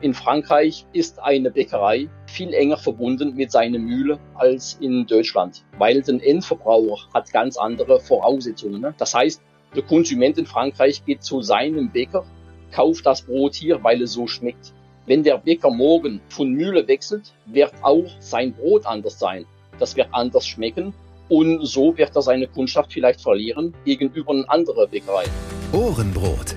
In Frankreich ist eine Bäckerei viel enger verbunden mit seiner Mühle als in Deutschland, weil der Endverbraucher hat ganz andere Voraussetzungen. Ne? Das heißt, der Konsument in Frankreich geht zu seinem Bäcker, kauft das Brot hier, weil es so schmeckt. Wenn der Bäcker morgen von Mühle wechselt, wird auch sein Brot anders sein. Das wird anders schmecken und so wird er seine Kundschaft vielleicht verlieren gegenüber einer anderen Bäckerei. Ohrenbrot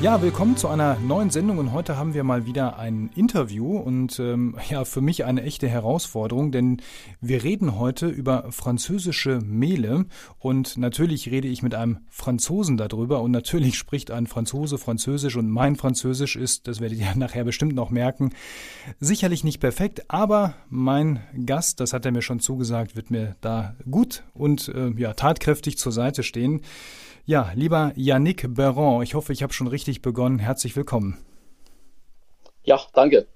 Ja, willkommen zu einer neuen Sendung und heute haben wir mal wieder ein Interview und ähm, ja, für mich eine echte Herausforderung, denn wir reden heute über französische Mehle und natürlich rede ich mit einem Franzosen darüber und natürlich spricht ein Franzose Französisch und mein Französisch ist, das werdet ihr nachher bestimmt noch merken, sicherlich nicht perfekt, aber mein Gast, das hat er mir schon zugesagt, wird mir da gut und äh, ja, tatkräftig zur Seite stehen. Ja, lieber Yannick Berron, ich hoffe, ich habe schon richtig begonnen. Herzlich willkommen. Ja, danke.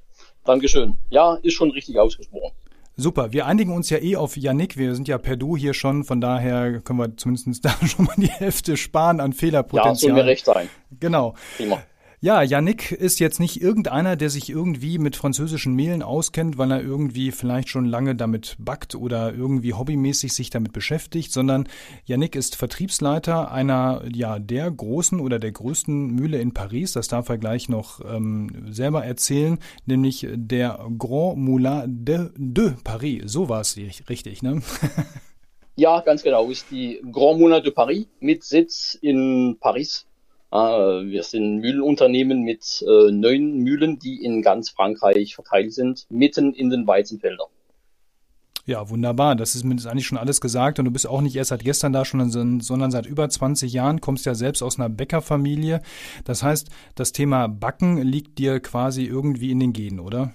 Dankeschön. Ja, ist schon richtig ausgesprochen. Super, wir einigen uns ja eh auf Yannick. Wir sind ja per Du hier schon, von daher können wir zumindest da schon mal die Hälfte sparen an Fehlerpotenzial. Ja, soll mir recht sein. Genau. Prima. Ja, Yannick ist jetzt nicht irgendeiner, der sich irgendwie mit französischen Mehlen auskennt, weil er irgendwie vielleicht schon lange damit backt oder irgendwie hobbymäßig sich damit beschäftigt, sondern Yannick ist Vertriebsleiter einer ja der großen oder der größten Mühle in Paris. Das darf er gleich noch ähm, selber erzählen, nämlich der Grand Moulin de, de Paris. So war es richtig, ne? ja, ganz genau. Ist die Grand Moulin de Paris mit Sitz in Paris wir sind Mühlenunternehmen mit äh, neun Mühlen, die in ganz Frankreich verteilt sind, mitten in den Weizenfeldern. Ja, wunderbar. Das ist mir eigentlich schon alles gesagt. Und du bist auch nicht erst seit gestern da schon, sondern seit über 20 Jahren, kommst ja selbst aus einer Bäckerfamilie. Das heißt, das Thema Backen liegt dir quasi irgendwie in den Genen, oder?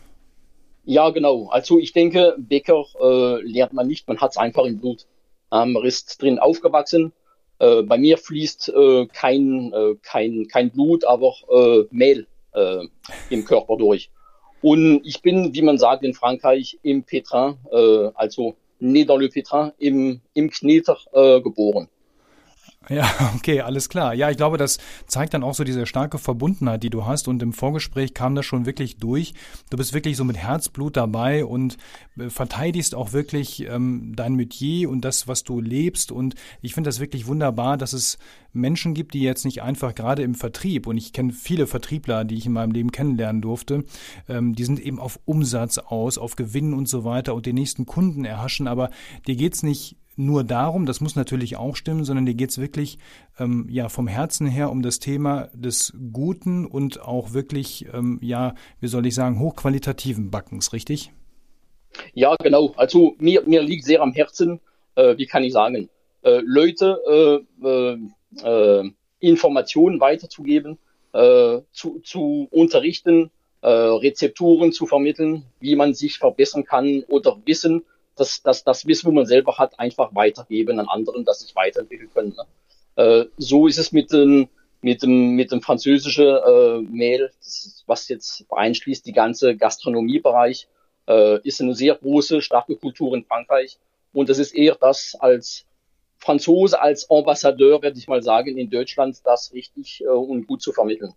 Ja, genau. Also ich denke, Bäcker äh, lernt man nicht, man hat es einfach im Blut. Ähm, man ist drin aufgewachsen äh, bei mir fließt äh, kein, äh, kein, kein Blut, aber äh, Mehl äh, im Körper durch. Und ich bin, wie man sagt in Frankreich, im Pétrin, äh, also né dans le Pétrin, im, im Kneter äh, geboren. Ja, okay, alles klar. Ja, ich glaube, das zeigt dann auch so diese starke Verbundenheit, die du hast. Und im Vorgespräch kam das schon wirklich durch. Du bist wirklich so mit Herzblut dabei und äh, verteidigst auch wirklich ähm, dein Metier und das, was du lebst. Und ich finde das wirklich wunderbar, dass es Menschen gibt, die jetzt nicht einfach gerade im Vertrieb, und ich kenne viele Vertriebler, die ich in meinem Leben kennenlernen durfte, ähm, die sind eben auf Umsatz aus, auf Gewinn und so weiter und den nächsten Kunden erhaschen. Aber dir geht's nicht nur darum, das muss natürlich auch stimmen, sondern dir geht's wirklich ähm, ja vom Herzen her um das Thema des guten und auch wirklich, ähm, ja, wie soll ich sagen, hochqualitativen Backens, richtig? Ja, genau. Also mir, mir liegt sehr am Herzen, äh, wie kann ich sagen, äh, Leute äh, äh, äh Informationen weiterzugeben, äh, zu, zu unterrichten, Rezepturen zu vermitteln, wie man sich verbessern kann oder Wissen das, das, das Wissen, wo man selber hat, einfach weitergeben an anderen, dass sich weiterentwickeln können. Ne? Äh, so ist es mit dem, mit dem, mit dem französischen äh, Mehl, ist, was jetzt einschließt, die ganze Gastronomiebereich, äh, ist eine sehr große, starke Kultur in Frankreich. Und das ist eher das als Franzose, als Ambassadeur, werde ich mal sagen, in Deutschland, das richtig äh, und gut zu vermitteln.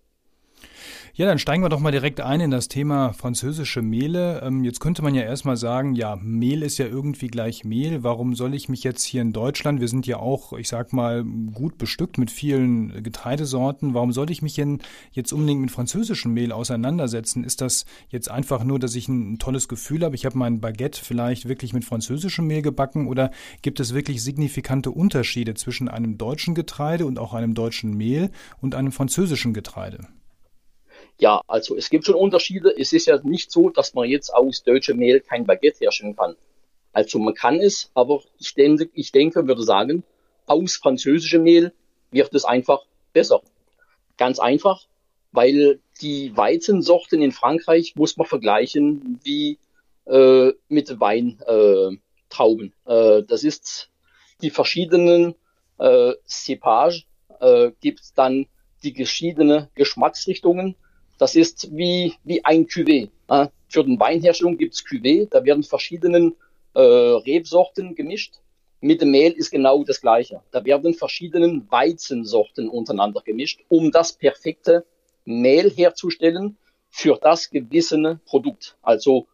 Ja, dann steigen wir doch mal direkt ein in das Thema französische Mehle. Ähm, jetzt könnte man ja erstmal sagen, ja, Mehl ist ja irgendwie gleich Mehl. Warum soll ich mich jetzt hier in Deutschland, wir sind ja auch, ich sag mal, gut bestückt mit vielen Getreidesorten, warum soll ich mich denn jetzt unbedingt mit französischem Mehl auseinandersetzen? Ist das jetzt einfach nur, dass ich ein, tolles Gefühl habe, ich habe mein Baguette vielleicht wirklich mit französischem Mehl gebacken oder gibt es wirklich signifikante Unterschiede zwischen einem deutschen Getreide und auch einem deutschen Mehl und einem französischen Getreide? Ja, also es gibt schon Unterschiede. Es ist ja nicht so, dass man jetzt aus deutschem Mehl kein Baguette herstellen kann. Also man kann es, aber ich denke, ich denke, würde sagen, aus französischem Mehl wird es einfach besser. Ganz einfach, weil die Weizensorten in Frankreich muss man vergleichen wie äh, mit Weintrauben. Äh, äh, das ist die verschiedenen äh, Cepage äh, gibt dann die verschiedenen Geschmacksrichtungen. Das ist wie, wie ein Cuvée. Äh. Für den Weinherstellung gibt es Cuvée, da werden verschiedene äh, Rebsorten gemischt. Mit dem Mehl ist genau das Gleiche. Da werden verschiedene Weizensorten untereinander gemischt, um das perfekte Mehl herzustellen für das gewissene Produkt. Also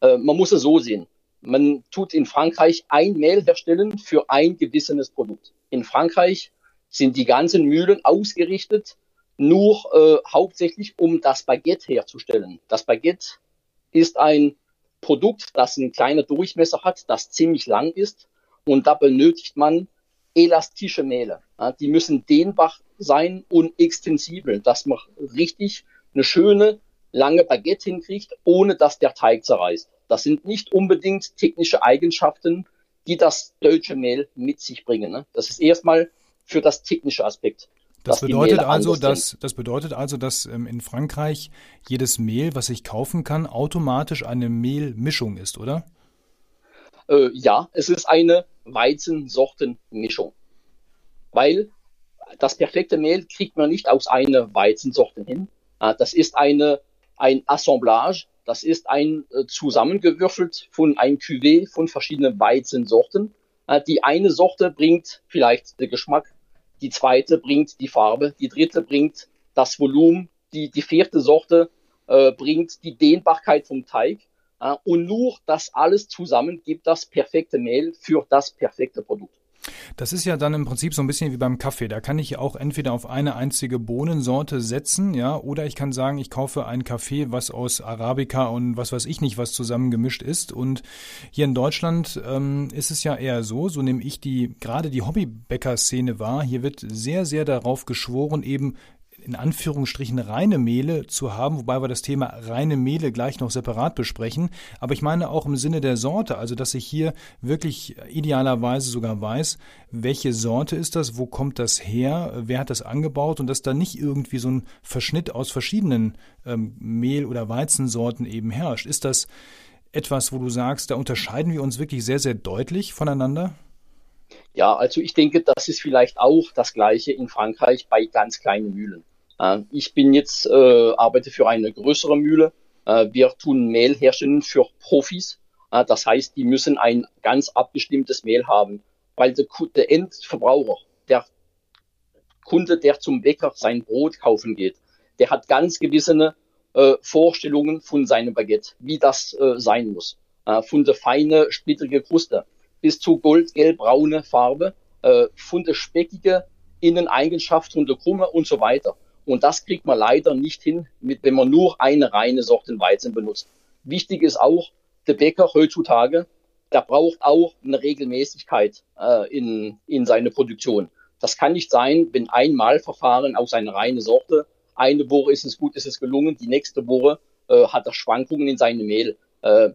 äh, man muss es so sehen. Man tut in Frankreich ein Mehl herstellen für ein gewissenes Produkt. In Frankreich sind die ganzen Mühlen ausgerichtet nur äh, hauptsächlich, um das Baguette herzustellen. Das Baguette ist ein Produkt, das einen kleinen Durchmesser hat, das ziemlich lang ist und da benötigt man elastische Mehle. Ja, die müssen dehnbar sein und extensibel, dass man richtig eine schöne lange Baguette hinkriegt, ohne dass der Teig zerreißt. Das sind nicht unbedingt technische Eigenschaften, die das deutsche Mehl mit sich bringen. Ne? Das ist erstmal für das technische Aspekt. Das bedeutet, also, dass, das bedeutet also, dass ähm, in Frankreich jedes Mehl, was ich kaufen kann, automatisch eine Mehlmischung ist, oder? Äh, ja, es ist eine Weizensortenmischung. Weil das perfekte Mehl kriegt man nicht aus einer Weizensorte hin. Äh, das ist eine, ein Assemblage, das ist ein äh, zusammengewürfelt von ein Cuvée von verschiedenen Weizensorten. Äh, die eine Sorte bringt vielleicht den Geschmack, die zweite bringt die Farbe, die dritte bringt das Volumen, die, die vierte Sorte äh, bringt die Dehnbarkeit vom Teig. Äh, und nur das alles zusammen gibt das perfekte Mehl für das perfekte Produkt. Das ist ja dann im Prinzip so ein bisschen wie beim Kaffee. Da kann ich auch entweder auf eine einzige Bohnensorte setzen, ja, oder ich kann sagen, ich kaufe einen Kaffee, was aus Arabica und was weiß ich nicht, was zusammengemischt ist. Und hier in Deutschland ähm, ist es ja eher so, so nehme ich die, gerade die Hobbybäcker-Szene wahr. Hier wird sehr, sehr darauf geschworen, eben in Anführungsstrichen reine Mehle zu haben, wobei wir das Thema reine Mehle gleich noch separat besprechen. Aber ich meine auch im Sinne der Sorte, also dass ich hier wirklich idealerweise sogar weiß, welche Sorte ist das, wo kommt das her, wer hat das angebaut und dass da nicht irgendwie so ein Verschnitt aus verschiedenen ähm, Mehl- oder Weizensorten eben herrscht. Ist das etwas, wo du sagst, da unterscheiden wir uns wirklich sehr, sehr deutlich voneinander? Ja, also ich denke, das ist vielleicht auch das Gleiche in Frankreich bei ganz kleinen Mühlen. Äh, ich bin jetzt, äh, arbeite für eine größere Mühle. Äh, wir tun Mehl herstellen für Profis. Äh, das heißt, die müssen ein ganz abgestimmtes Mehl haben, weil der, der Endverbraucher, der Kunde, der zum Bäcker sein Brot kaufen geht, der hat ganz gewisse äh, Vorstellungen von seinem Baguette, wie das äh, sein muss. Äh, von der feine, splittrige Kruste bis zu goldgelb-braune Farbe, äh, von der speckige Inneneigenschaft, von der Krumme und so weiter. Und das kriegt man leider nicht hin, mit, wenn man nur eine reine Sorte Weizen benutzt. Wichtig ist auch, der Bäcker heutzutage, der braucht auch eine Regelmäßigkeit äh, in, in seine Produktion. Das kann nicht sein, wenn ein Mahlverfahren aus einer reinen Sorte, eine Woche ist es gut, ist es gelungen, die nächste Woche äh, hat er Schwankungen in seinem Mehl. Äh,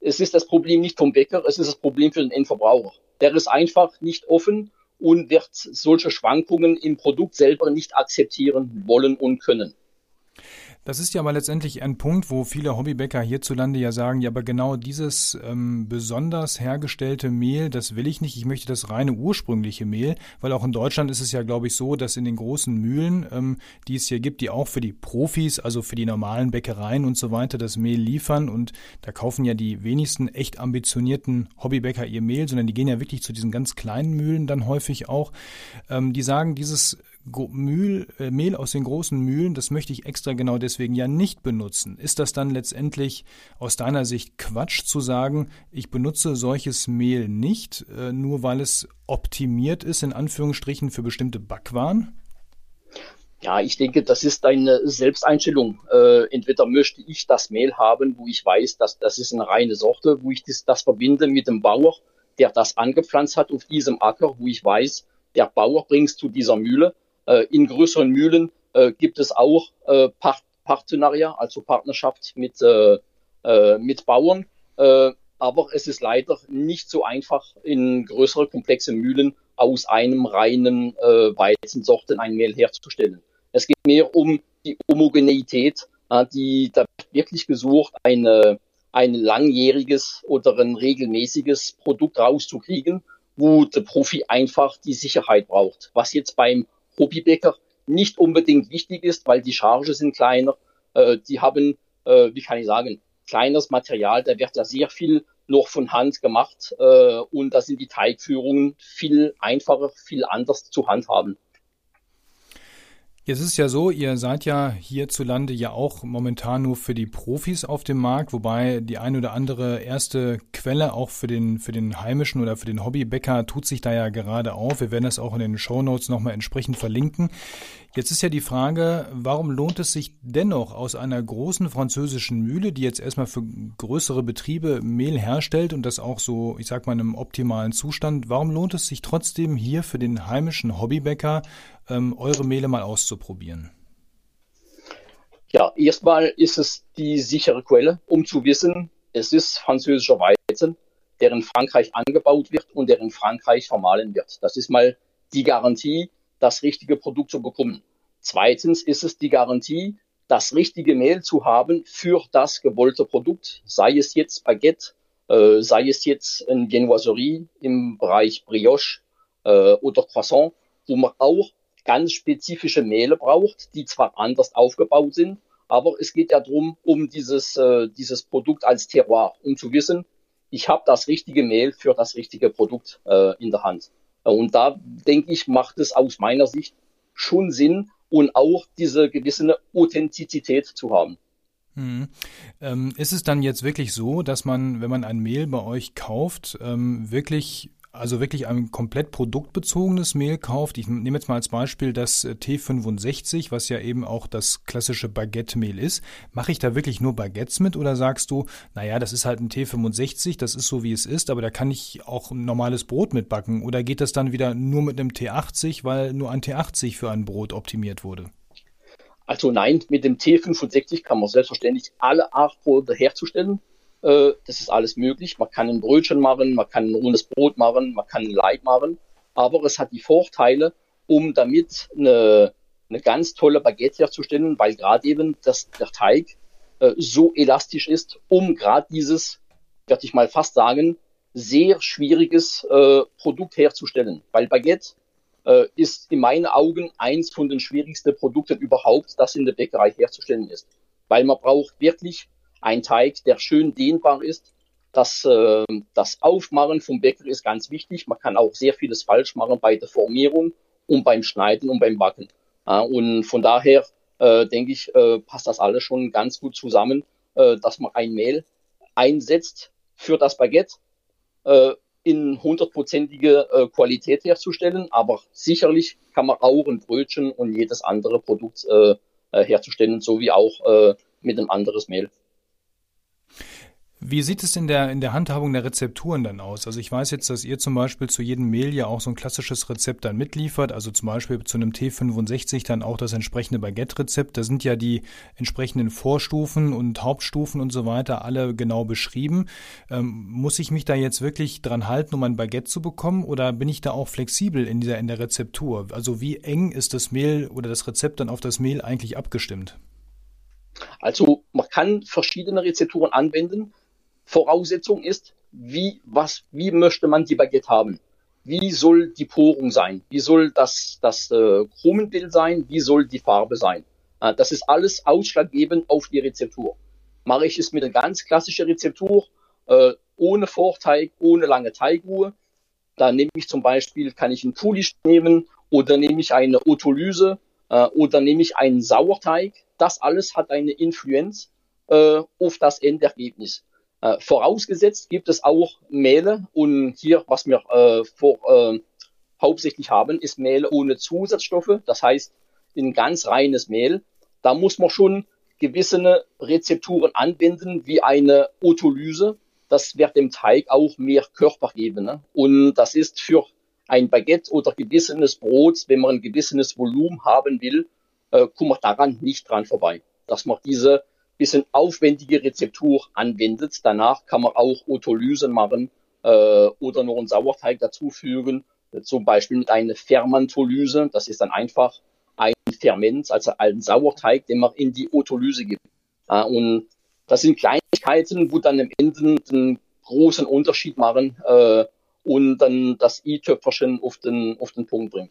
es ist das Problem nicht vom Bäcker, es ist das Problem für den Endverbraucher. Der ist einfach nicht offen und wird solche Schwankungen im Produkt selber nicht akzeptieren wollen und können. Das ist ja aber letztendlich ein Punkt, wo viele Hobbybäcker hierzulande ja sagen, ja, aber genau dieses ähm, besonders hergestellte Mehl, das will ich nicht. Ich möchte das reine ursprüngliche Mehl, weil auch in Deutschland ist es ja, glaube ich, so, dass in den großen Mühlen, ähm, die es hier gibt, die auch für die Profis, also für die normalen Bäckereien und so weiter, das Mehl liefern. Und da kaufen ja die wenigsten echt ambitionierten Hobbybäcker ihr Mehl, sondern die gehen ja wirklich zu diesen ganz kleinen Mühlen dann häufig auch. Ähm, die sagen, dieses Mühl, äh, Mehl aus den großen Mühlen, das möchte ich extra genau deswegen ja nicht benutzen. Ist das dann letztendlich aus deiner Sicht Quatsch zu sagen, ich benutze solches Mehl nicht, äh, nur weil es optimiert ist, in Anführungsstrichen, für bestimmte Backwaren? Ja, ich denke, das ist eine Selbsteinstellung. Äh, entweder möchte ich das Mehl haben, wo ich weiß, dass das ist eine reine Sorte, wo ich das, das verbinde mit dem Bauer, der das angepflanzt hat auf diesem Acker, wo ich weiß, der Bauer bringt es zu dieser Mühle in größeren Mühlen äh, gibt es auch äh, Part Partenaria, also Partnerschaft mit, äh, äh, mit Bauern. Äh, aber es ist leider nicht so einfach, in größere komplexe Mühlen aus einem reinen äh, Weizensorten ein Mehl herzustellen. Es geht mehr um die Homogeneität, äh, die da wirklich gesucht, eine, ein langjähriges oder ein regelmäßiges Produkt rauszukriegen wo der Profi einfach die Sicherheit braucht. Was jetzt beim Hobbybäcker nicht unbedingt wichtig ist, weil die Charge sind kleiner. Äh, die haben, äh, wie kann ich sagen, kleineres Material. Da wird ja sehr viel noch von Hand gemacht äh, und da sind die Teigführungen viel einfacher, viel anders zu handhaben. Jetzt ist es ja so, ihr seid ja hierzulande ja auch momentan nur für die Profis auf dem Markt, wobei die ein oder andere erste Quelle auch für den, für den heimischen oder für den Hobbybäcker tut sich da ja gerade auf. Wir werden das auch in den Show Notes nochmal entsprechend verlinken. Jetzt ist ja die Frage, warum lohnt es sich dennoch aus einer großen französischen Mühle, die jetzt erstmal für größere Betriebe Mehl herstellt und das auch so, ich sag mal, in einem optimalen Zustand, warum lohnt es sich trotzdem hier für den heimischen Hobbybäcker ähm, eure Mehle mal auszuprobieren? Ja, erstmal ist es die sichere Quelle, um zu wissen, es ist französischer Weizen, der in Frankreich angebaut wird und der in Frankreich vermahlen wird. Das ist mal die Garantie, das richtige Produkt zu bekommen. Zweitens ist es die Garantie, das richtige Mehl zu haben für das gewollte Produkt, sei es jetzt Baguette, äh, sei es jetzt ein Genoiserie im Bereich Brioche äh, oder Croissant, wo man auch ganz spezifische Mehle braucht, die zwar anders aufgebaut sind, aber es geht ja darum, um dieses, äh, dieses Produkt als Terroir, um zu wissen, ich habe das richtige Mehl für das richtige Produkt äh, in der Hand. Und da denke ich, macht es aus meiner Sicht schon Sinn und auch diese gewisse Authentizität zu haben. Hm. Ähm, ist es dann jetzt wirklich so, dass man, wenn man ein Mehl bei euch kauft, ähm, wirklich also wirklich ein komplett produktbezogenes Mehl kauft, ich nehme jetzt mal als Beispiel das äh, T65, was ja eben auch das klassische Baguette-Mehl ist, mache ich da wirklich nur Baguettes mit oder sagst du, naja, das ist halt ein T65, das ist so wie es ist, aber da kann ich auch ein normales Brot mitbacken oder geht das dann wieder nur mit einem T80, weil nur ein T80 für ein Brot optimiert wurde? Also nein, mit dem T65 kann man selbstverständlich alle Art Brote herzustellen. Äh, das ist alles möglich. Man kann ein Brötchen machen, man kann ein rundes Brot machen, man kann ein Leib machen. Aber es hat die Vorteile, um damit eine, eine ganz tolle Baguette herzustellen, weil gerade eben das, der Teig äh, so elastisch ist, um gerade dieses, werde ich mal fast sagen, sehr schwieriges äh, Produkt herzustellen. Weil Baguette äh, ist in meinen Augen eins von den schwierigsten Produkten überhaupt, das in der Bäckerei herzustellen ist. Weil man braucht wirklich ein Teig, der schön dehnbar ist. Das, äh, das Aufmachen vom Bäcker ist ganz wichtig. Man kann auch sehr vieles falsch machen bei der Formierung und beim Schneiden und beim Backen. Und von daher äh, denke ich, äh, passt das alles schon ganz gut zusammen, äh, dass man ein Mehl einsetzt für das Baguette äh, in hundertprozentige äh, Qualität herzustellen. Aber sicherlich kann man auch ein Brötchen und jedes andere Produkt äh, herzustellen, so wie auch mit einem anderes Mehl. Wie sieht es in der, in der Handhabung der Rezepturen dann aus? Also ich weiß jetzt, dass ihr zum Beispiel zu jedem Mehl ja auch so ein klassisches Rezept dann mitliefert, also zum Beispiel zu einem T65 dann auch das entsprechende Baguette-Rezept. Da sind ja die entsprechenden Vorstufen und Hauptstufen und so weiter alle genau beschrieben. Ähm, muss ich mich da jetzt wirklich dran halten, um ein Baguette zu bekommen oder bin ich da auch flexibel in dieser, in der Rezeptur? Also wie eng ist das Mehl oder das Rezept dann auf das Mehl eigentlich abgestimmt? Also man kann verschiedene Rezepturen anwenden. Voraussetzung ist, wie, was, wie möchte man die Baguette haben? Wie soll die Porung sein? Wie soll das, das äh, Krumenbild sein? Wie soll die Farbe sein? Äh, das ist alles ausschlaggebend auf die Rezeptur. Mache ich es mit einer ganz klassischen Rezeptur, äh, ohne Vorteig, ohne lange Teigruhe, da nehme ich zum Beispiel, kann ich einen Pulisch nehmen oder nehme ich eine Otolyse äh, oder nehme ich einen Sauerteig. Das alles hat eine Influenz äh, auf das Endergebnis. Äh, vorausgesetzt gibt es auch Mehle und hier, was wir äh, vor, äh, hauptsächlich haben, ist Mehl ohne Zusatzstoffe, das heißt ein ganz reines Mehl. Da muss man schon gewisse Rezepturen anwenden, wie eine Otolyse. Das wird dem Teig auch mehr Körper geben. Ne? Und das ist für ein Baguette oder gewissenes Brot, wenn man ein gewisses Volumen haben will, äh, kommt man daran nicht dran vorbei. Dass man diese bisschen aufwendige Rezeptur anwendet. Danach kann man auch Otolysen machen äh, oder noch einen Sauerteig dazufügen, zum Beispiel mit einer Fermentolyse. Das ist dann einfach ein Ferment, also ein Sauerteig, den man in die Otolyse gibt. Äh, und das sind Kleinigkeiten, wo dann am Ende einen großen Unterschied machen, äh, und dann das i-Töpferchen auf den, auf den Punkt bringen.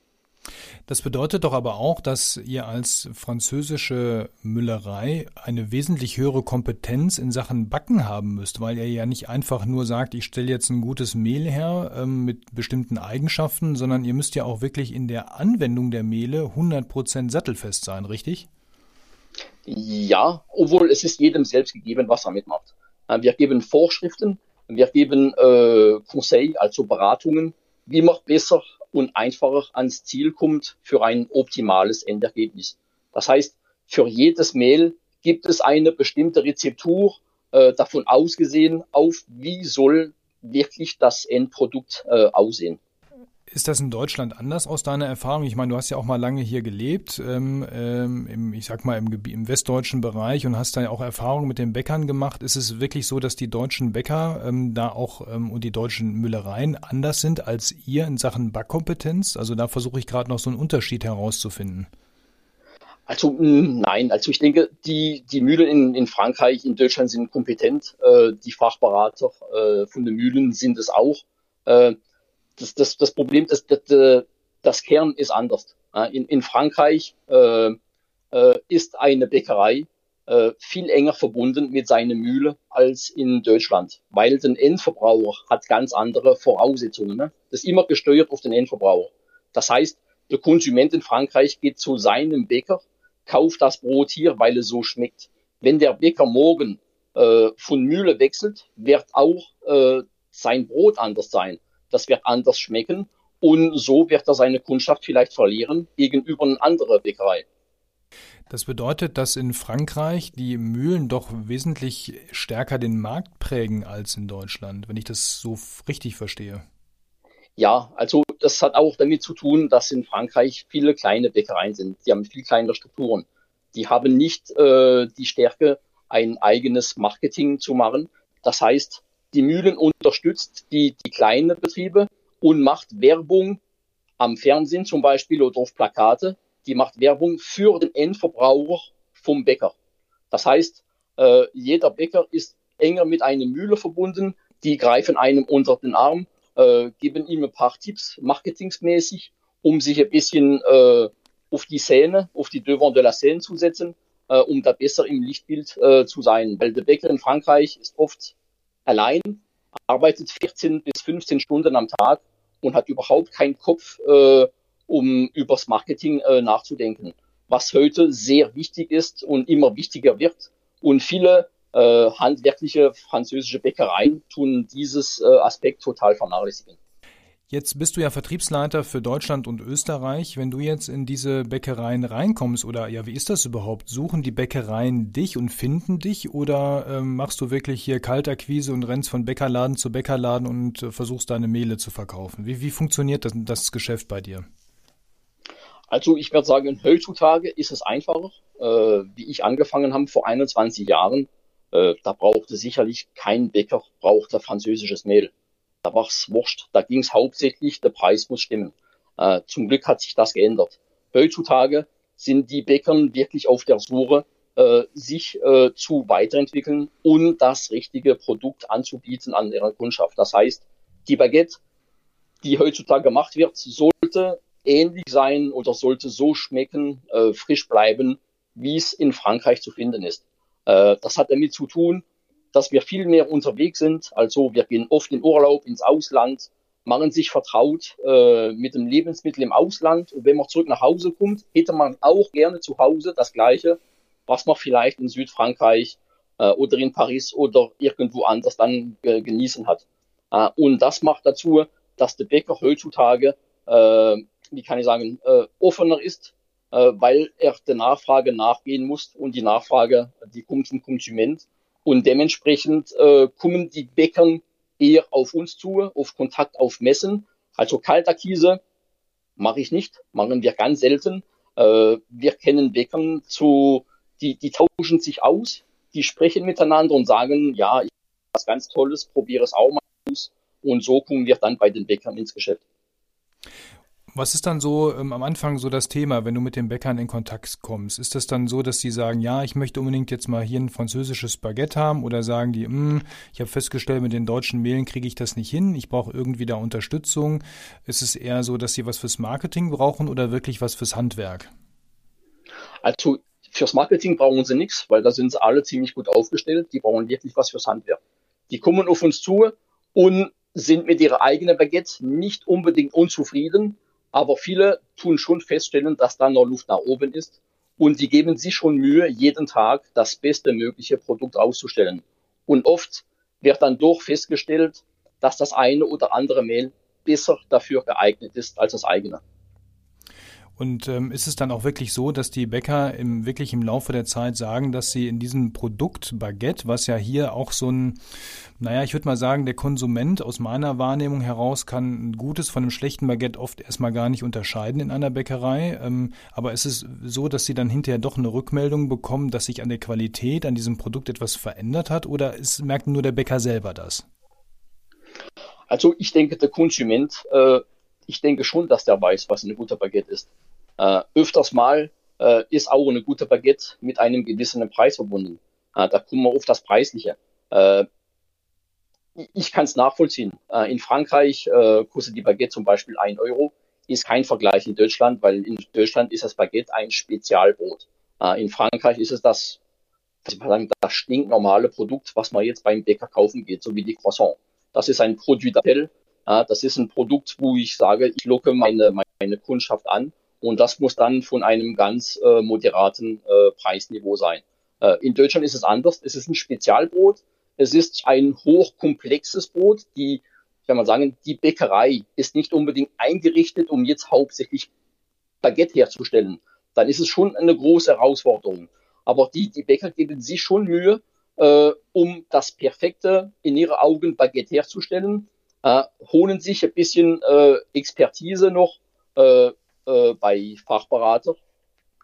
Das bedeutet doch aber auch, dass ihr als französische Müllerei eine wesentlich höhere Kompetenz in Sachen Backen haben müsst, weil ihr ja nicht einfach nur sagt, ich stelle jetzt ein gutes Mehl her ähm, mit bestimmten Eigenschaften, sondern ihr müsst ja auch wirklich in der Anwendung der Mehle 100% sattelfest sein, richtig? Ja, obwohl es ist jedem selbst gegeben, was er mitmacht. Äh, wir geben Vorschriften, wir geben äh, Conseil, also Beratungen, wie man besser und einfacher ans Ziel kommt für ein optimales Endergebnis. Das heißt, für jedes Mehl gibt es eine bestimmte Rezeptur, äh, davon ausgesehen, auf wie soll wirklich das Endprodukt äh, aussehen. Ist das in Deutschland anders aus deiner Erfahrung? Ich meine, du hast ja auch mal lange hier gelebt, ähm, ähm, im, ich sag mal im, im westdeutschen Bereich und hast da ja auch Erfahrungen mit den Bäckern gemacht. Ist es wirklich so, dass die deutschen Bäcker ähm, da auch ähm, und die deutschen Müllereien anders sind als ihr in Sachen Backkompetenz? Also da versuche ich gerade noch so einen Unterschied herauszufinden. Also nein, also ich denke, die, die Mühlen in, in Frankreich, in Deutschland sind kompetent. Äh, die Fachberater äh, von den Mühlen sind es auch. Äh, das, das, das Problem, das, das, das Kern ist anders. In, in Frankreich äh, äh, ist eine Bäckerei äh, viel enger verbunden mit seiner Mühle als in Deutschland, weil der Endverbraucher hat ganz andere Voraussetzungen. Ne? Das ist immer gesteuert auf den Endverbraucher. Das heißt, der Konsument in Frankreich geht zu seinem Bäcker, kauft das Brot hier, weil es so schmeckt. Wenn der Bäcker morgen äh, von Mühle wechselt, wird auch äh, sein Brot anders sein das wird anders schmecken und so wird er seine Kundschaft vielleicht verlieren gegenüber einer anderen Bäckerei. Das bedeutet, dass in Frankreich die Mühlen doch wesentlich stärker den Markt prägen als in Deutschland, wenn ich das so richtig verstehe. Ja, also das hat auch damit zu tun, dass in Frankreich viele kleine Bäckereien sind. Die haben viel kleinere Strukturen. Die haben nicht äh, die Stärke, ein eigenes Marketing zu machen. Das heißt, die Mühlen unterstützt die, die kleinen Betriebe und macht Werbung am Fernsehen zum Beispiel oder auf Plakate. Die macht Werbung für den Endverbraucher vom Bäcker. Das heißt, äh, jeder Bäcker ist enger mit einer Mühle verbunden. Die greifen einem unter den Arm, äh, geben ihm ein paar Tipps, marketingsmäßig, um sich ein bisschen äh, auf die Szene, auf die Devant de la Scène zu setzen, äh, um da besser im Lichtbild äh, zu sein. Weil der Bäcker in Frankreich ist oft allein, arbeitet 14 bis 15 Stunden am Tag und hat überhaupt keinen Kopf, äh, um übers Marketing äh, nachzudenken. Was heute sehr wichtig ist und immer wichtiger wird. Und viele äh, handwerkliche französische Bäckereien tun dieses äh, Aspekt total vernachlässigen. Jetzt bist du ja Vertriebsleiter für Deutschland und Österreich. Wenn du jetzt in diese Bäckereien reinkommst, oder ja, wie ist das überhaupt? Suchen die Bäckereien dich und finden dich oder ähm, machst du wirklich hier Kaltakquise und rennst von Bäckerladen zu Bäckerladen und äh, versuchst deine Mehle zu verkaufen? Wie, wie funktioniert das, das Geschäft bei dir? Also ich würde sagen, heutzutage ist es einfacher. Äh, wie ich angefangen habe vor 21 Jahren, äh, da brauchte sicherlich kein Bäcker, brauchte französisches Mehl da war es wurscht. Da ging es hauptsächlich, der Preis muss stimmen. Äh, zum Glück hat sich das geändert. Heutzutage sind die Bäckern wirklich auf der Suche, äh, sich äh, zu weiterentwickeln und das richtige Produkt anzubieten an ihrer Kundschaft. Das heißt, die Baguette, die heutzutage gemacht wird, sollte ähnlich sein oder sollte so schmecken, äh, frisch bleiben, wie es in Frankreich zu finden ist. Äh, das hat damit zu tun, dass wir viel mehr unterwegs sind. Also wir gehen oft in Urlaub ins Ausland, machen sich vertraut äh, mit dem Lebensmittel im Ausland. Und wenn man zurück nach Hause kommt, hätte man auch gerne zu Hause das Gleiche, was man vielleicht in Südfrankreich äh, oder in Paris oder irgendwo anders dann äh, genießen hat. Äh, und das macht dazu, dass der Bäcker heutzutage, äh, wie kann ich sagen, äh, offener ist, äh, weil er der Nachfrage nachgehen muss und die Nachfrage, die kommt vom Konsument und dementsprechend äh, kommen die Bäckern eher auf uns zu, auf Kontakt auf Messen. Also Kaltakquise mache ich nicht, machen wir ganz selten. Äh, wir kennen Bäckern zu, die, die tauschen sich aus, die sprechen miteinander und sagen, ja, ich was ganz Tolles, probiere es auch mal aus. Und so kommen wir dann bei den Bäckern ins Geschäft. Was ist dann so ähm, am Anfang so das Thema, wenn du mit den Bäckern in Kontakt kommst? Ist das dann so, dass sie sagen, ja, ich möchte unbedingt jetzt mal hier ein französisches Baguette haben oder sagen die, hm, ich habe festgestellt, mit den deutschen Mehlen kriege ich das nicht hin, ich brauche irgendwie da Unterstützung. Ist es eher so, dass sie was fürs Marketing brauchen oder wirklich was fürs Handwerk? Also fürs Marketing brauchen sie nichts, weil da sind sie alle ziemlich gut aufgestellt. Die brauchen wirklich was fürs Handwerk. Die kommen auf uns zu und sind mit ihrer eigenen Baguette nicht unbedingt unzufrieden, aber viele tun schon feststellen, dass da noch Luft nach oben ist. Und die geben sich schon Mühe, jeden Tag das beste mögliche Produkt auszustellen. Und oft wird dann doch festgestellt, dass das eine oder andere Mehl besser dafür geeignet ist als das eigene. Und ähm, ist es dann auch wirklich so, dass die Bäcker im, wirklich im Laufe der Zeit sagen, dass sie in diesem Produkt Baguette, was ja hier auch so ein, naja, ich würde mal sagen, der Konsument aus meiner Wahrnehmung heraus kann ein gutes von einem schlechten Baguette oft erstmal gar nicht unterscheiden in einer Bäckerei. Ähm, aber ist es so, dass sie dann hinterher doch eine Rückmeldung bekommen, dass sich an der Qualität, an diesem Produkt etwas verändert hat? Oder ist, merkt nur der Bäcker selber das? Also ich denke, der Konsument, äh, ich denke schon, dass der weiß, was eine gute Baguette ist. Äh, öfters mal äh, ist auch eine gute Baguette mit einem gewissen Preis verbunden. Äh, da kommen wir auf das Preisliche. Äh, ich kann es nachvollziehen. Äh, in Frankreich äh, kostet die Baguette zum Beispiel ein Euro. Ist kein Vergleich in Deutschland, weil in Deutschland ist das Baguette ein Spezialbrot. In Frankreich ist es das, das stinknormale Produkt, was man jetzt beim Bäcker kaufen geht, so wie die Croissant. Das ist ein Produit d'appel. Äh, das ist ein Produkt, wo ich sage, ich locke meine, meine Kundschaft an und das muss dann von einem ganz äh, moderaten äh, Preisniveau sein. Äh, in Deutschland ist es anders. Es ist ein Spezialbrot. Es ist ein hochkomplexes Brot. Die, kann man sagen, die Bäckerei ist nicht unbedingt eingerichtet, um jetzt hauptsächlich Baguette herzustellen. Dann ist es schon eine große Herausforderung. Aber die, die Bäcker geben sich schon Mühe, äh, um das perfekte, in ihre Augen Baguette herzustellen, äh, holen sich ein bisschen äh, Expertise noch äh, äh, bei Fachberater.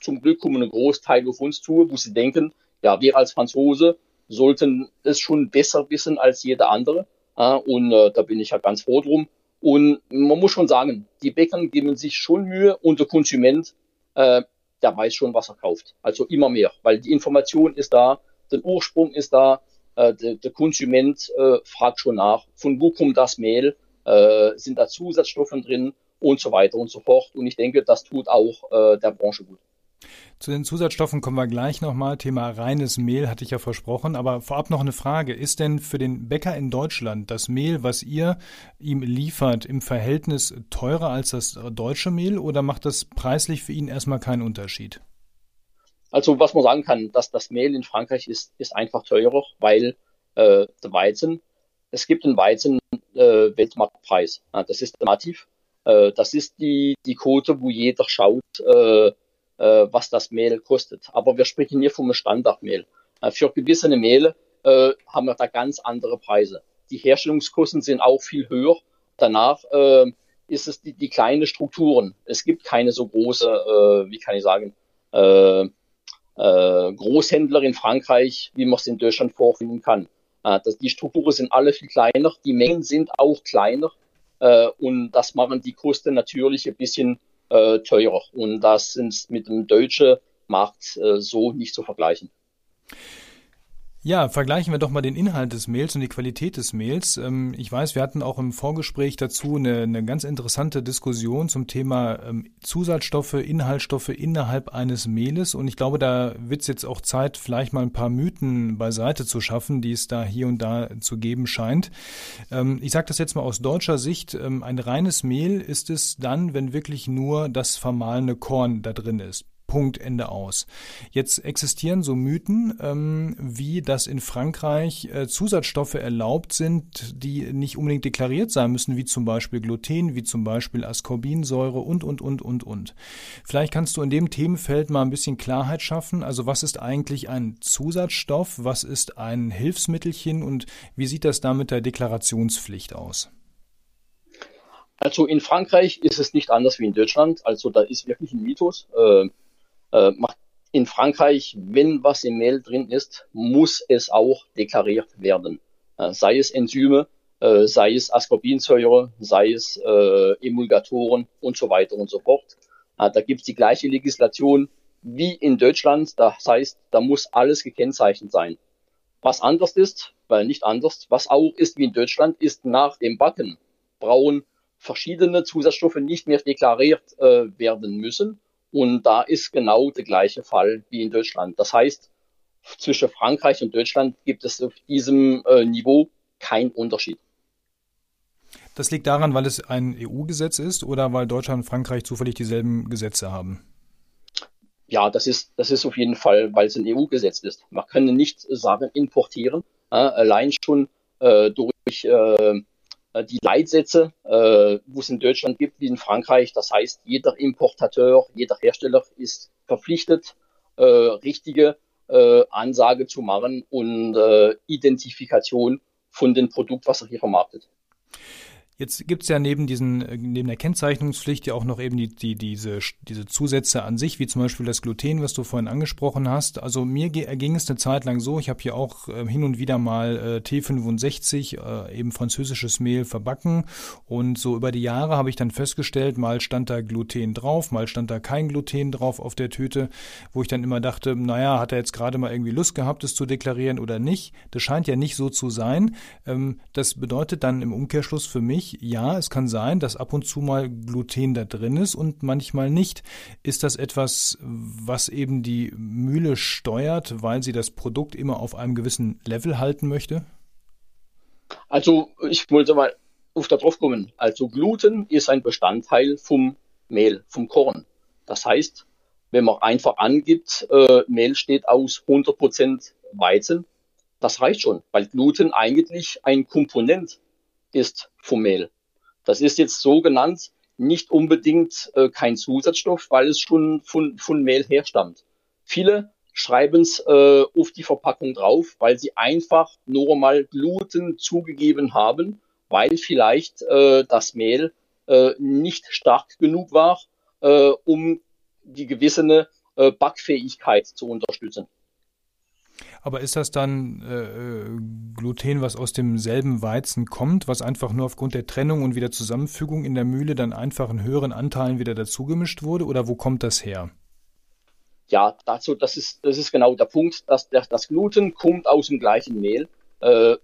Zum Glück kommen ein Großteil auf uns zu, wo sie denken, ja, wir als Franzose sollten es schon besser wissen als jeder andere. Äh, und äh, da bin ich ja ganz froh drum. Und man muss schon sagen, die Bäcker geben sich schon Mühe und der Konsument, äh, der weiß schon, was er kauft. Also immer mehr, weil die Information ist da, der Ursprung ist da, äh, der, der Konsument äh, fragt schon nach, von wo kommt das Mehl, äh, sind da Zusatzstoffe drin und so weiter und so fort. Und ich denke, das tut auch äh, der Branche gut. Zu den Zusatzstoffen kommen wir gleich nochmal. Thema reines Mehl hatte ich ja versprochen. Aber vorab noch eine Frage. Ist denn für den Bäcker in Deutschland das Mehl, was ihr ihm liefert, im Verhältnis teurer als das deutsche Mehl oder macht das preislich für ihn erstmal keinen Unterschied? Also was man sagen kann, dass das Mehl in Frankreich ist, ist einfach teurer, weil äh, der Weizen, es gibt einen Weizen äh, Weltmarktpreis. Ja, das ist nativ. Äh, das ist die, die Quote, wo jeder schaut, äh, äh, was das Mehl kostet. Aber wir sprechen hier vom Standardmehl. Äh, für gewisse Mehle äh, haben wir da ganz andere Preise. Die Herstellungskosten sind auch viel höher. Danach äh, ist es die, die kleine Strukturen. Es gibt keine so große, äh, wie kann ich sagen, äh, Großhändler in Frankreich, wie man es in Deutschland vorfinden kann. Äh, die Strukturen sind alle viel kleiner, die Mengen sind auch kleiner äh, und das machen die Kosten natürlich ein bisschen äh, teurer. Und das sind mit dem deutschen Markt äh, so nicht zu vergleichen. Ja, vergleichen wir doch mal den Inhalt des Mails und die Qualität des Mails. Ähm, ich weiß, wir hatten auch im Vorgespräch dazu eine, eine ganz interessante Diskussion zum Thema ähm, Zusatzstoffe, Inhaltsstoffe innerhalb eines Mehles. Und ich glaube, da wird es jetzt auch Zeit, vielleicht mal ein paar Mythen beiseite zu schaffen, die es da hier und da zu geben scheint. Ähm, ich sage das jetzt mal aus deutscher Sicht. Ein reines Mehl ist es dann, wenn wirklich nur das vermahlene Korn da drin ist. Punkt, Ende aus. Jetzt existieren so Mythen, ähm, wie dass in Frankreich äh, Zusatzstoffe erlaubt sind, die nicht unbedingt deklariert sein müssen, wie zum Beispiel Gluten, wie zum Beispiel Ascorbinsäure und, und, und, und, und. Vielleicht kannst du in dem Themenfeld mal ein bisschen Klarheit schaffen. Also was ist eigentlich ein Zusatzstoff? Was ist ein Hilfsmittelchen? Und wie sieht das da mit der Deklarationspflicht aus? Also in Frankreich ist es nicht anders wie in Deutschland. Also da ist wirklich ein Mythos. Äh, äh, macht in Frankreich, wenn was im Mehl drin ist, muss es auch deklariert werden. Äh, sei es Enzyme, äh, sei es Ascorbinsäure, sei es äh, Emulgatoren und so weiter und so fort. Äh, da gibt es die gleiche Legislation wie in Deutschland. Das heißt, da muss alles gekennzeichnet sein. Was anders ist, weil nicht anders, was auch ist wie in Deutschland, ist nach dem Backen brauchen verschiedene Zusatzstoffe nicht mehr deklariert äh, werden müssen. Und da ist genau der gleiche Fall wie in Deutschland. Das heißt, zwischen Frankreich und Deutschland gibt es auf diesem äh, Niveau keinen Unterschied. Das liegt daran, weil es ein EU-Gesetz ist oder weil Deutschland und Frankreich zufällig dieselben Gesetze haben? Ja, das ist, das ist auf jeden Fall, weil es ein EU-Gesetz ist. Man kann nicht sagen importieren, äh, allein schon äh, durch äh, die Leitsätze, äh, wo es in Deutschland gibt, wie in Frankreich. Das heißt, jeder Importateur, jeder Hersteller ist verpflichtet, äh, richtige äh, Ansage zu machen und äh, Identifikation von dem Produkt, was er hier vermarktet. Jetzt gibt es ja neben diesen, äh, neben der Kennzeichnungspflicht ja auch noch eben die, die, diese, diese Zusätze an sich, wie zum Beispiel das Gluten, was du vorhin angesprochen hast. Also mir erging es eine Zeit lang so, ich habe hier auch äh, hin und wieder mal äh, T65, äh, eben französisches Mehl verbacken. Und so über die Jahre habe ich dann festgestellt, mal stand da Gluten drauf, mal stand da kein Gluten drauf auf der Tüte, wo ich dann immer dachte, naja, hat er jetzt gerade mal irgendwie Lust gehabt, es zu deklarieren oder nicht? Das scheint ja nicht so zu sein. Ähm, das bedeutet dann im Umkehrschluss für mich, ja, es kann sein, dass ab und zu mal Gluten da drin ist und manchmal nicht. Ist das etwas, was eben die Mühle steuert, weil sie das Produkt immer auf einem gewissen Level halten möchte? Also ich wollte mal auf da drauf kommen. Also Gluten ist ein Bestandteil vom Mehl, vom Korn. Das heißt, wenn man einfach angibt, äh, Mehl steht aus 100% Weizen, das reicht schon, weil Gluten eigentlich ein Komponent ist Mehl. Das ist jetzt so genannt nicht unbedingt äh, kein Zusatzstoff, weil es schon von, von Mehl herstammt. Viele schreiben es äh, auf die Verpackung drauf, weil sie einfach nur mal Gluten zugegeben haben, weil vielleicht äh, das Mehl äh, nicht stark genug war, äh, um die gewisse äh, Backfähigkeit zu unterstützen. Aber ist das dann äh, äh, Gluten, was aus demselben Weizen kommt, was einfach nur aufgrund der Trennung und wieder Zusammenfügung in der Mühle dann einfach in höheren Anteilen wieder dazugemischt wurde? Oder wo kommt das her? Ja, dazu, das ist, das ist genau der Punkt, dass der, das Gluten kommt aus dem gleichen Mehl. Äh,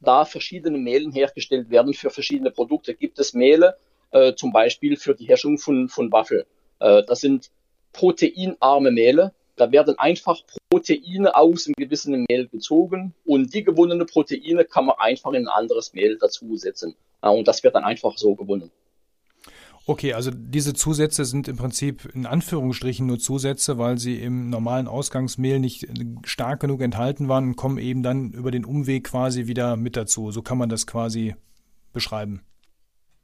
da verschiedene Mehlen hergestellt werden für verschiedene Produkte, gibt es Mehle, äh, zum Beispiel für die Herstellung von, von Waffel. Äh, das sind proteinarme Mehle, da werden einfach Proteine aus einem gewissen Mehl gezogen und die gewonnene Proteine kann man einfach in ein anderes Mehl dazusetzen. Und das wird dann einfach so gewonnen. Okay, also diese Zusätze sind im Prinzip in Anführungsstrichen nur Zusätze, weil sie im normalen Ausgangsmehl nicht stark genug enthalten waren und kommen eben dann über den Umweg quasi wieder mit dazu. So kann man das quasi beschreiben.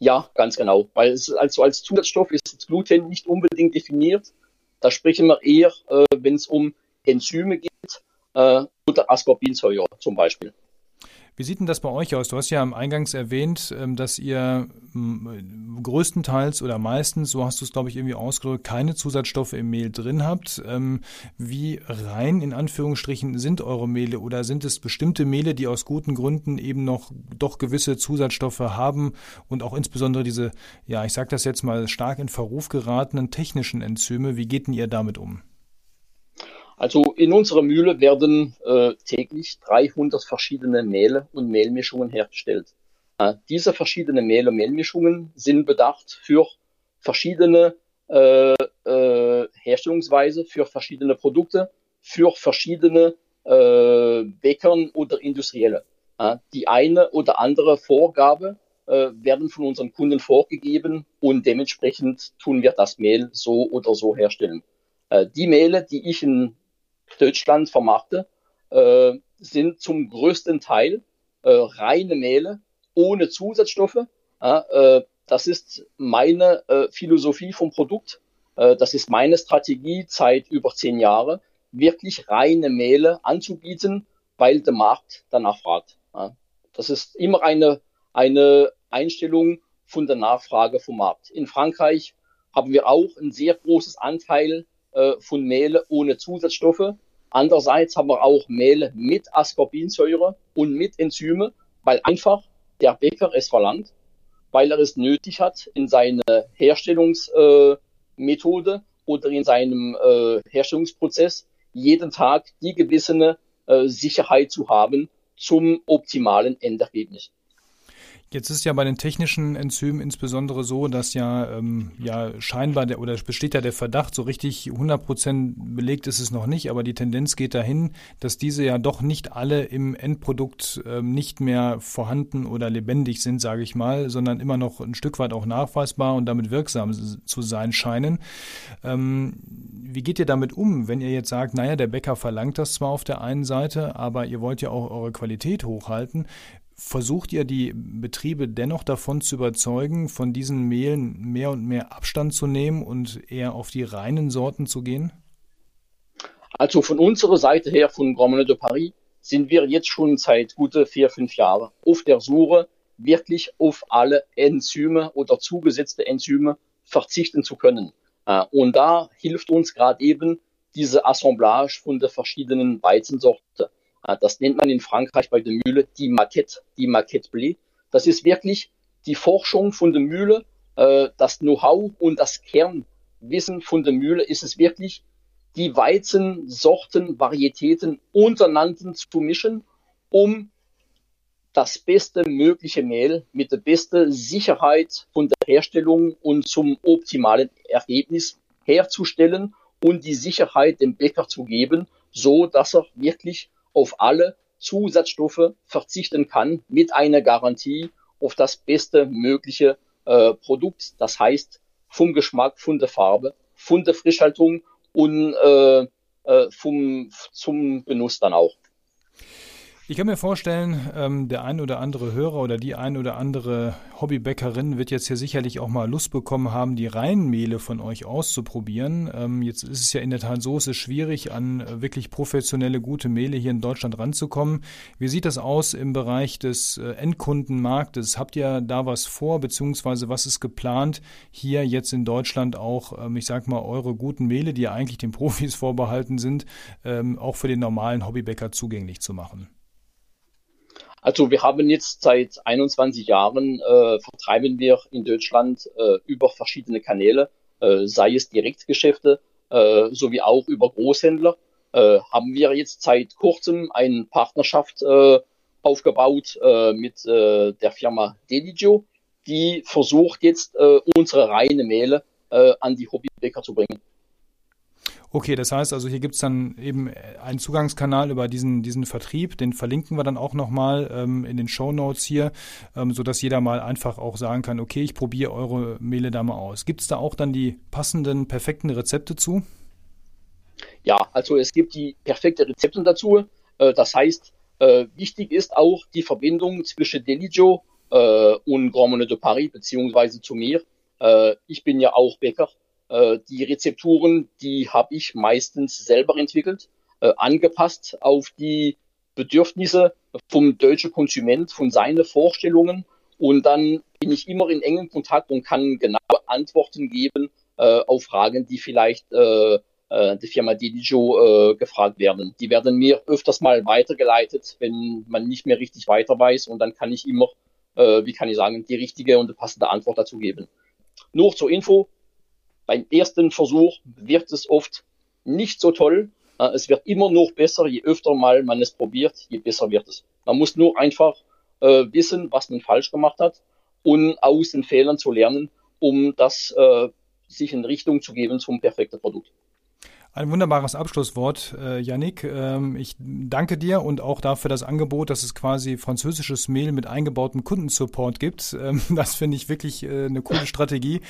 Ja, ganz genau. Weil es also als Zusatzstoff ist Gluten nicht unbedingt definiert. Da sprechen wir eher, äh, wenn es um Enzyme geht äh, oder Ascorbinsäure zum Beispiel. Wie sieht denn das bei euch aus? Du hast ja am Eingangs erwähnt, ähm, dass ihr größtenteils oder meistens, so hast du es glaube ich irgendwie ausgedrückt, keine Zusatzstoffe im Mehl drin habt. Ähm, wie rein in Anführungsstrichen sind eure Mehle oder sind es bestimmte Mehle, die aus guten Gründen eben noch doch gewisse Zusatzstoffe haben und auch insbesondere diese, ja, ich sage das jetzt mal stark in Verruf geratenen technischen Enzyme? Wie geht denn ihr damit um? Also in unserer Mühle werden äh, täglich 300 verschiedene Mehle und Mehlmischungen hergestellt. Äh, diese verschiedenen Mehl- und Mehlmischungen sind bedacht für verschiedene äh, äh, Herstellungsweise, für verschiedene Produkte, für verschiedene äh, Bäckern oder Industrielle. Äh, die eine oder andere Vorgabe äh, werden von unseren Kunden vorgegeben und dementsprechend tun wir das Mehl so oder so herstellen. Äh, die Mehle, die ich in Deutschland vermarkte, äh, sind zum größten Teil äh, reine Mehle ohne Zusatzstoffe. Äh, das ist meine äh, Philosophie vom Produkt. Äh, das ist meine Strategie seit über zehn Jahren, wirklich reine Mehle anzubieten, weil der Markt danach fragt. Das ist immer eine, eine Einstellung von der Nachfrage vom Markt. In Frankreich haben wir auch ein sehr großes Anteil äh, von Mehle ohne Zusatzstoffe. Andererseits haben wir auch Mehle mit Ascorbinsäure und mit Enzyme, weil einfach der Bäcker es verlangt, weil er es nötig hat, in seine Herstellungsmethode äh, oder in seinem äh, Herstellungsprozess jeden Tag die gewisse äh, Sicherheit zu haben zum optimalen Endergebnis. Jetzt ist ja bei den technischen Enzymen insbesondere so, dass ja, ähm, ja scheinbar der, oder besteht ja der Verdacht, so richtig 100 Prozent belegt ist es noch nicht, aber die Tendenz geht dahin, dass diese ja doch nicht alle im Endprodukt ähm, nicht mehr vorhanden oder lebendig sind, sage ich mal, sondern immer noch ein Stück weit auch nachweisbar und damit wirksam zu sein scheinen. Ähm, wie geht ihr damit um, wenn ihr jetzt sagt, naja, der Bäcker verlangt das zwar auf der einen Seite, aber ihr wollt ja auch eure Qualität hochhalten. Versucht ihr die Betriebe dennoch davon zu überzeugen, von diesen Mehlen mehr und mehr Abstand zu nehmen und eher auf die reinen Sorten zu gehen? Also von unserer Seite her, von Grand de Paris, sind wir jetzt schon seit gute vier, fünf Jahren auf der Suche, wirklich auf alle Enzyme oder zugesetzte Enzyme verzichten zu können. Äh, und da hilft uns gerade eben diese Assemblage von der verschiedenen Weizensorten. Ah, das nennt man in Frankreich bei der Mühle die Maquette, die Maquette Blé. Das ist wirklich die Forschung von der Mühle, äh, das Know-how und das Kernwissen von der Mühle ist es wirklich, die Weizensorten, Varietäten untereinander zu mischen, um das beste mögliche Mehl mit der besten Sicherheit von der Herstellung und zum optimalen Ergebnis herzustellen und die Sicherheit dem Bäcker zu geben, so dass er wirklich auf alle Zusatzstoffe verzichten kann mit einer Garantie auf das beste mögliche äh, Produkt. Das heißt vom Geschmack, von der Farbe, von der Frischhaltung und äh, äh, vom, zum Genuss dann auch. Ich kann mir vorstellen, ähm, der ein oder andere Hörer oder die ein oder andere Hobbybäckerin wird jetzt hier sicherlich auch mal Lust bekommen haben, die Reinmehle von euch auszuprobieren. Ähm, jetzt ist es ja in der Tat so, es ist schwierig, an äh, wirklich professionelle, gute Mehle hier in Deutschland ranzukommen. Wie sieht das aus im Bereich des äh, Endkundenmarktes? Habt ihr da was vor, beziehungsweise was ist geplant, hier jetzt in Deutschland auch, ähm, ich sag mal, eure guten Mehle, die ja eigentlich den Profis vorbehalten sind, ähm, auch für den normalen Hobbybäcker zugänglich zu machen? Also wir haben jetzt seit 21 Jahren äh, vertreiben wir in Deutschland äh, über verschiedene Kanäle, äh, sei es Direktgeschäfte äh, sowie auch über Großhändler. Äh, haben wir jetzt seit kurzem eine Partnerschaft äh, aufgebaut äh, mit äh, der Firma Deligio, die versucht jetzt äh, unsere reine Mehle äh, an die Hobbybäcker zu bringen. Okay, das heißt also, hier gibt's dann eben einen Zugangskanal über diesen, diesen Vertrieb, den verlinken wir dann auch nochmal ähm, in den Show Notes hier, ähm, sodass jeder mal einfach auch sagen kann, okay, ich probiere eure Mehle da mal aus. Gibt's da auch dann die passenden, perfekten Rezepte zu? Ja, also es gibt die perfekte Rezepte dazu. Äh, das heißt, äh, wichtig ist auch die Verbindung zwischen Deligio äh, und Grand Monet de Paris, beziehungsweise zu mir. Äh, ich bin ja auch Bäcker äh, die Rezepturen, die habe ich meistens selber entwickelt, äh, angepasst auf die Bedürfnisse vom deutschen Konsument, von seinen Vorstellungen. Und dann bin ich immer in engem Kontakt und kann genaue Antworten geben äh, auf Fragen, die vielleicht äh, äh, die Firma Diligio äh, gefragt werden. Die werden mir öfters mal weitergeleitet, wenn man nicht mehr richtig weiter weiß. Und dann kann ich immer, äh, wie kann ich sagen, die richtige und passende Antwort dazu geben. Nur zur Info, beim ersten Versuch wird es oft nicht so toll. Äh, es wird immer noch besser, je öfter mal man es probiert, je besser wird es. Man muss nur einfach äh, wissen, was man falsch gemacht hat und aus den Fehlern zu lernen, um das äh, sich in Richtung zu geben zum perfekten Produkt. Ein wunderbares Abschlusswort, äh, Yannick. Ähm, ich danke dir und auch dafür das Angebot, dass es quasi französisches Mehl mit eingebautem Kundensupport gibt. Ähm, das finde ich wirklich äh, eine coole Strategie.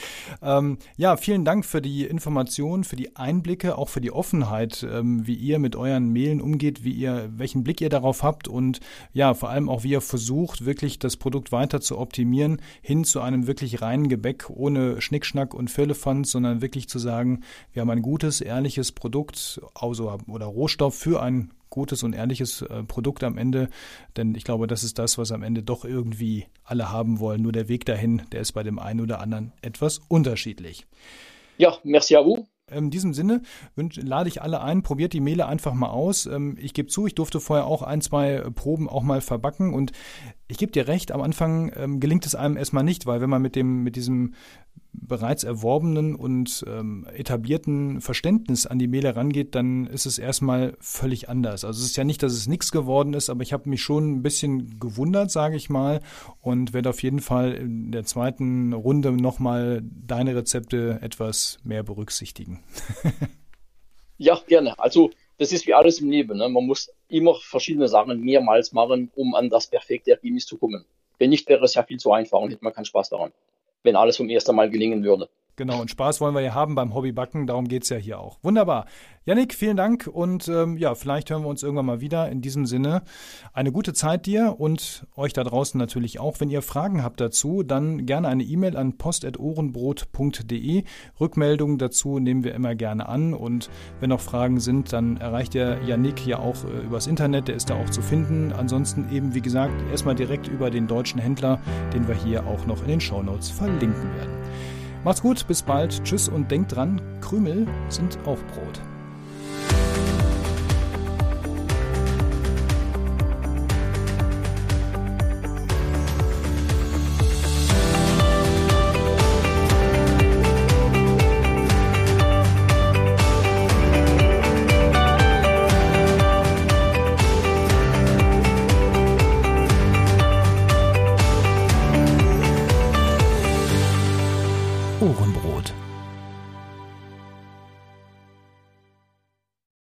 Ähm, ja, vielen Dank für die Informationen, für die Einblicke, auch für die Offenheit, ähm, wie ihr mit euren Mehlen umgeht, wie ihr, welchen Blick ihr darauf habt und ja, vor allem auch, wie ihr versucht, wirklich das Produkt weiter zu optimieren, hin zu einem wirklich reinen Gebäck ohne Schnickschnack und Firlefanz, sondern wirklich zu sagen, wir haben ein gutes, ehrliches Produkt also, oder Rohstoff für ein gutes und ehrliches äh, Produkt am Ende. Denn ich glaube, das ist das, was am Ende doch irgendwie alle haben wollen. Nur der Weg dahin, der ist bei dem einen oder anderen etwas unterschiedlich. Ja, merci à vous. In diesem Sinne lade ich alle ein, probiert die Mehle einfach mal aus. Ähm, ich gebe zu, ich durfte vorher auch ein, zwei Proben auch mal verbacken und ich gebe dir recht, am Anfang ähm, gelingt es einem erstmal nicht, weil wenn man mit dem, mit diesem bereits erworbenen und ähm, etablierten Verständnis an die Mehle rangeht, dann ist es erstmal völlig anders. Also es ist ja nicht, dass es nichts geworden ist, aber ich habe mich schon ein bisschen gewundert, sage ich mal, und werde auf jeden Fall in der zweiten Runde nochmal deine Rezepte etwas mehr berücksichtigen. ja, gerne. Also das ist wie alles im Leben. Ne? Man muss immer verschiedene Sachen mehrmals machen, um an das perfekte Ergebnis zu kommen. Wenn nicht, wäre es ja viel zu einfach und hätte man keinen Spaß daran, wenn alles vom ersten Mal gelingen würde. Genau, und Spaß wollen wir ja haben beim Hobbybacken, darum geht es ja hier auch. Wunderbar. Yannick, vielen Dank und ähm, ja, vielleicht hören wir uns irgendwann mal wieder. In diesem Sinne, eine gute Zeit dir und euch da draußen natürlich auch. Wenn ihr Fragen habt dazu, dann gerne eine E-Mail an post.ohrenbrot.de. Rückmeldungen dazu nehmen wir immer gerne an und wenn noch Fragen sind, dann erreicht ihr Yannick ja auch äh, übers Internet, der ist da auch zu finden. Ansonsten eben, wie gesagt, erstmal direkt über den deutschen Händler, den wir hier auch noch in den Shownotes verlinken werden. Macht's gut, bis bald, tschüss und denkt dran, Krümel sind auch Brot.